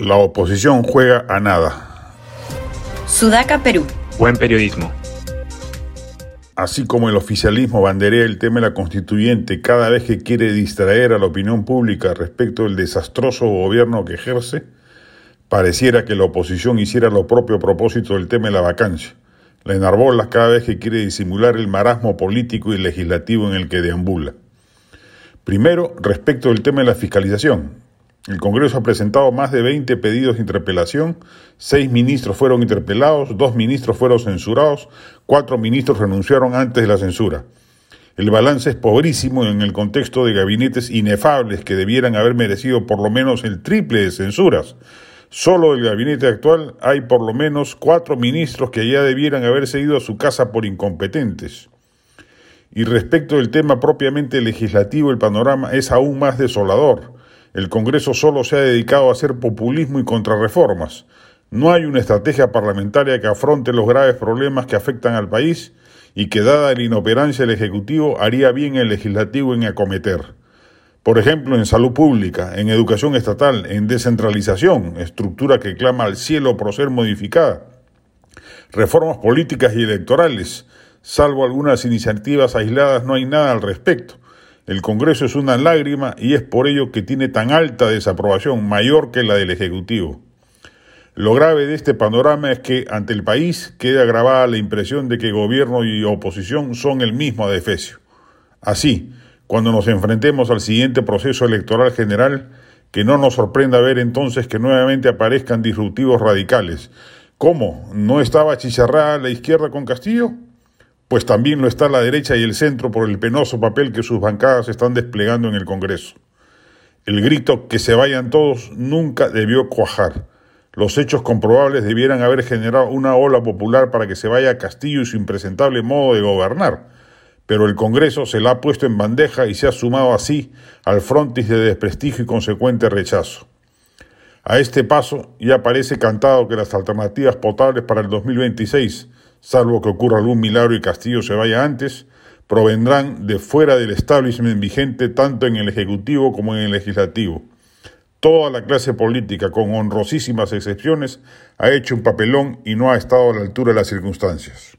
La oposición juega a nada. Sudaca, Perú. Buen periodismo. Así como el oficialismo banderea el tema de la constituyente cada vez que quiere distraer a la opinión pública respecto del desastroso gobierno que ejerce, pareciera que la oposición hiciera lo propio a propósito del tema de la vacancia. La enarbola cada vez que quiere disimular el marasmo político y legislativo en el que deambula. Primero, respecto del tema de la fiscalización. El Congreso ha presentado más de 20 pedidos de interpelación, seis ministros fueron interpelados, dos ministros fueron censurados, cuatro ministros renunciaron antes de la censura. El balance es pobrísimo en el contexto de gabinetes inefables que debieran haber merecido por lo menos el triple de censuras. Solo del gabinete actual hay por lo menos cuatro ministros que ya debieran haberse ido a su casa por incompetentes. Y respecto del tema propiamente legislativo, el panorama es aún más desolador. El Congreso solo se ha dedicado a hacer populismo y contrarreformas. No hay una estrategia parlamentaria que afronte los graves problemas que afectan al país y que, dada la inoperancia del Ejecutivo, haría bien el Legislativo en acometer. Por ejemplo, en salud pública, en educación estatal, en descentralización, estructura que clama al cielo por ser modificada. Reformas políticas y electorales, salvo algunas iniciativas aisladas, no hay nada al respecto. El Congreso es una lágrima y es por ello que tiene tan alta desaprobación, mayor que la del Ejecutivo. Lo grave de este panorama es que ante el país queda grabada la impresión de que gobierno y oposición son el mismo adefesio. Así, cuando nos enfrentemos al siguiente proceso electoral general, que no nos sorprenda ver entonces que nuevamente aparezcan disruptivos radicales. ¿Cómo? ¿No estaba chicharrada la izquierda con Castillo? Pues también lo está la derecha y el centro por el penoso papel que sus bancadas están desplegando en el Congreso. El grito que se vayan todos nunca debió cuajar. Los hechos comprobables debieran haber generado una ola popular para que se vaya a Castillo y su impresentable modo de gobernar, pero el Congreso se la ha puesto en bandeja y se ha sumado así al frontis de desprestigio y consecuente rechazo. A este paso ya parece cantado que las alternativas potables para el 2026 salvo que ocurra algún milagro y Castillo se vaya antes, provendrán de fuera del establishment vigente tanto en el Ejecutivo como en el Legislativo. Toda la clase política, con honrosísimas excepciones, ha hecho un papelón y no ha estado a la altura de las circunstancias.